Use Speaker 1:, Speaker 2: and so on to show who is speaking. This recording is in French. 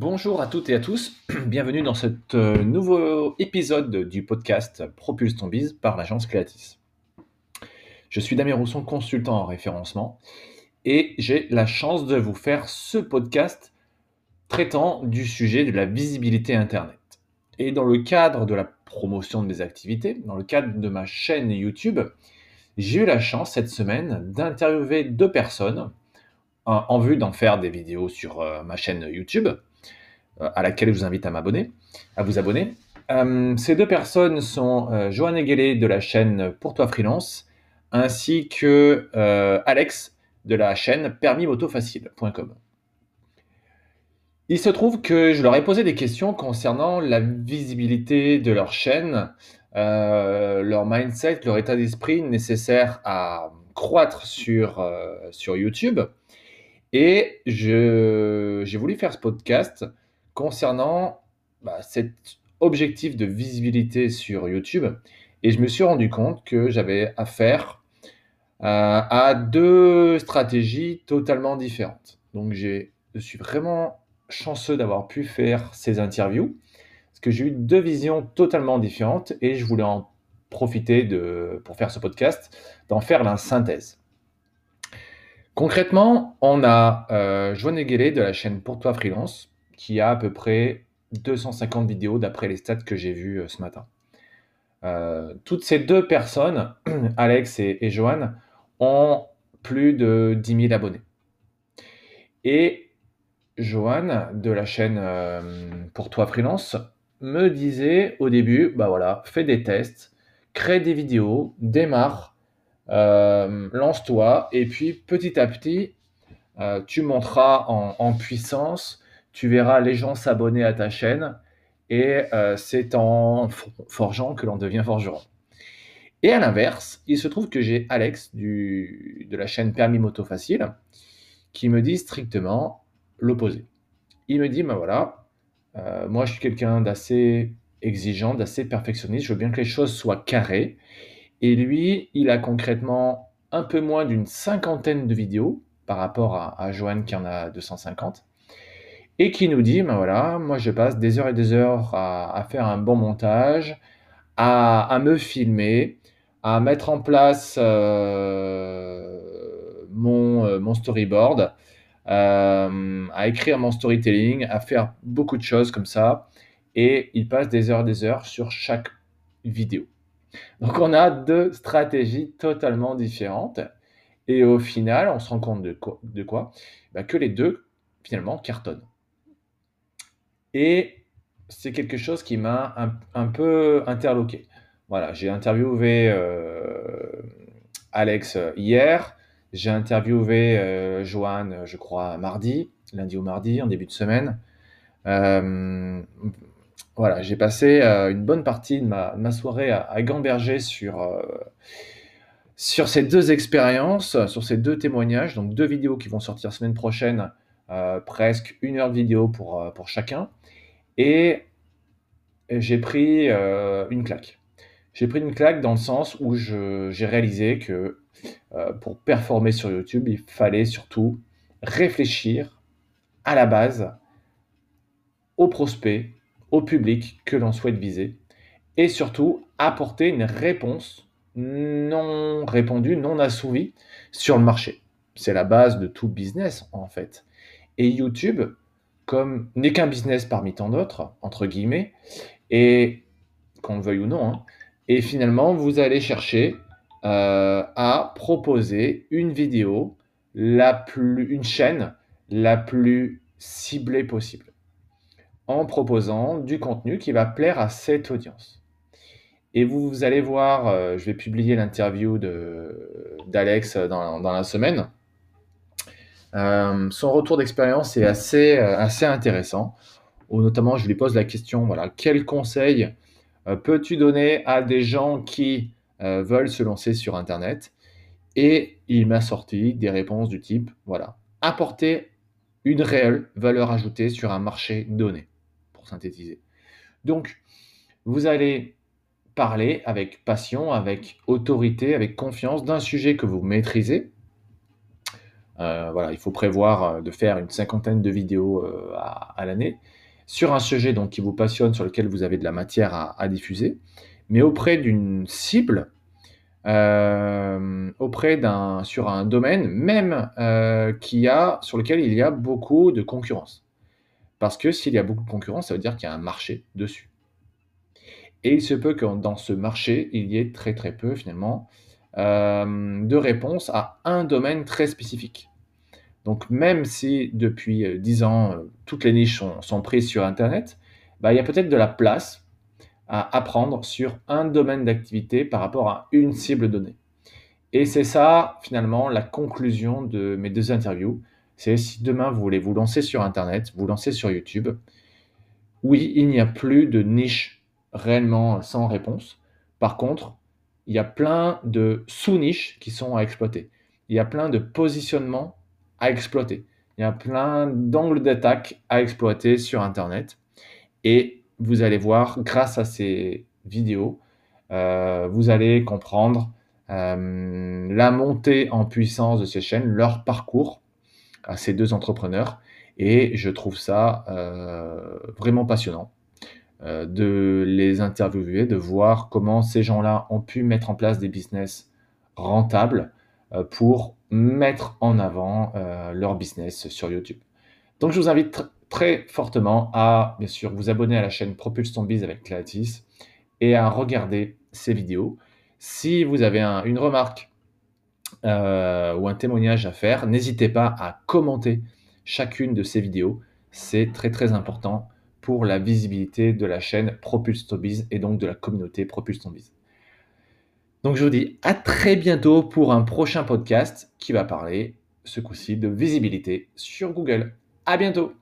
Speaker 1: Bonjour à toutes et à tous, bienvenue dans ce euh, nouveau épisode du podcast Propulse ton par l'agence Cléatis. Je suis Damien Rousson, consultant en référencement, et j'ai la chance de vous faire ce podcast traitant du sujet de la visibilité Internet. Et dans le cadre de la promotion de mes activités, dans le cadre de ma chaîne YouTube, j'ai eu la chance cette semaine d'interviewer deux personnes en vue d'en faire des vidéos sur euh, ma chaîne YouTube, euh, à laquelle je vous invite à m'abonner, à vous abonner. Euh, ces deux personnes sont Joanne Eguelé de la chaîne Pour toi freelance, ainsi que Alex de la chaîne permismotofacile.com. Il se trouve que je leur ai posé des questions concernant la visibilité de leur chaîne, leur mindset, leur état d'esprit nécessaire à croître sur, sur YouTube et j'ai voulu faire ce podcast concernant bah, cet objectif de visibilité sur YouTube. Et je me suis rendu compte que j'avais affaire euh, à deux stratégies totalement différentes. Donc je suis vraiment chanceux d'avoir pu faire ces interviews, parce que j'ai eu deux visions totalement différentes et je voulais en profiter pour faire ce podcast, d'en faire la synthèse. Concrètement, on a euh, Joanne de la chaîne Pour toi freelance qui a à peu près 250 vidéos d'après les stats que j'ai vues euh, ce matin. Euh, toutes ces deux personnes, Alex et, et Joanne, ont plus de 10 000 abonnés. Et Joanne de la chaîne euh, Pour toi freelance me disait au début, bah voilà, fais des tests, crée des vidéos, démarre, lance-toi et puis petit à petit, tu monteras en, puissance, tu verras les gens s'abonner à ta chaîne et euh, c'est en forgeant que l'on devient forgeron. Et à l'inverse, il se trouve que j'ai Alex de la chaîne Permis Moto Facile qui me dit strictement l'opposé. Il me dit, ben voilà, moi je suis quelqu'un d'assez exigeant, d'assez perfectionniste, je veux bien que les choses soient carrées. Et lui, il a concrètement un peu moins d'une cinquantaine de vidéos par rapport à, à Joanne qui en a 250 et qui nous dit, ben voilà, moi je passe des heures et des heures à, faire un bon montage, à, me filmer, à mettre en place euh, mon, euh, mon, storyboard, euh, à écrire mon storytelling, à faire beaucoup de choses comme ça. Et il passe des heures et des heures sur chaque vidéo. Donc on a deux stratégies totalement différentes. Et au final, on se rend compte de quoi, bah, Que les deux, finalement, cartonnent. Et c'est quelque chose qui m'a un, peu interloqué. Voilà, j'ai interviewé euh, Alex hier, j'ai interviewé euh, Joanne, je crois, mardi, lundi ou mardi, en début de semaine. Euh, voilà, j'ai passé euh, une bonne partie de ma, soirée à, gamberger sur, euh, sur ces deux expériences, sur ces deux témoignages, donc deux vidéos qui vont sortir semaine prochaine, euh, presque une heure de vidéo pour, pour chacun. Et j'ai pris une claque. J'ai pris une claque dans le sens où j'ai réalisé que pour performer sur YouTube, il fallait surtout réfléchir à la base aux prospects au public que l'on souhaite viser et surtout apporter une réponse non répondue, non assouvie sur le marché. C'est la base de tout business en fait. Et YouTube, comme n'est qu'un business parmi tant d'autres, entre guillemets, et qu'on le veuille ou non, hein, et finalement vous allez chercher euh, à proposer une vidéo, la plus, une chaîne la plus ciblée possible en proposant du contenu qui va plaire à cette audience. Et vous, allez voir, euh, je vais publier l'interview d'Alex dans, dans, la semaine. Euh, son retour d'expérience est assez, euh, assez intéressant. Où notamment, je lui pose la question, voilà, quel conseil peux-tu donner à des gens qui veulent se lancer sur Internet? Et il m'a sorti des réponses du type, voilà, apporter une réelle valeur ajoutée sur un marché donné synthétiser. Donc, vous allez parler avec passion, avec autorité, avec confiance d'un sujet que vous maîtrisez, voilà, il faut prévoir de faire une cinquantaine de vidéos à, l'année sur un sujet donc, qui vous passionne, sur lequel vous avez de la matière à, diffuser, mais auprès d'une cible, auprès d'un sur un domaine même qui a sur lequel il y a beaucoup de concurrence. Parce que s'il y a beaucoup de concurrence, ça veut dire qu'il y a un marché dessus. Et il se peut que dans ce marché, il y ait très très peu finalement euh, de réponses à un domaine très spécifique. Donc même si depuis 10 euh, ans, euh, toutes les niches sont, prises sur Internet, bah, il y a peut-être de la place à apprendre sur un domaine d'activité par rapport à une cible donnée. Et c'est ça finalement la conclusion de mes deux interviews. C'est si demain vous voulez vous lancer sur Internet, vous lancer sur YouTube, oui, il n'y a plus de niche réellement sans réponse. Par contre, il y a plein de sous-niches qui sont à exploiter. Il y a plein de positionnements à exploiter. Il y a plein d'angles d'attaque à exploiter sur Internet. Et vous allez voir, grâce à ces vidéos, euh, vous allez comprendre euh, la montée en puissance de ces chaînes, leur parcours, à ces deux entrepreneurs. Et je trouve ça euh, vraiment passionnant euh, de les interviewer, de voir comment ces gens-là ont pu mettre en place des business rentables euh, pour mettre en avant leur business sur YouTube. Donc je vous invite très fortement à, bien sûr, vous abonner à la chaîne Propulse ton Biz avec Clatis et à regarder ces vidéos. Si vous avez une remarque euh, ou un témoignage à faire, n'hésitez pas à commenter chacune de ces vidéos. C'est très très important la visibilité de la chaîne Propulse Biz et donc de la communauté Propulse Biz. Donc je vous dis à très bientôt pour un prochain podcast qui va parler ce coup-ci de visibilité sur Google. À bientôt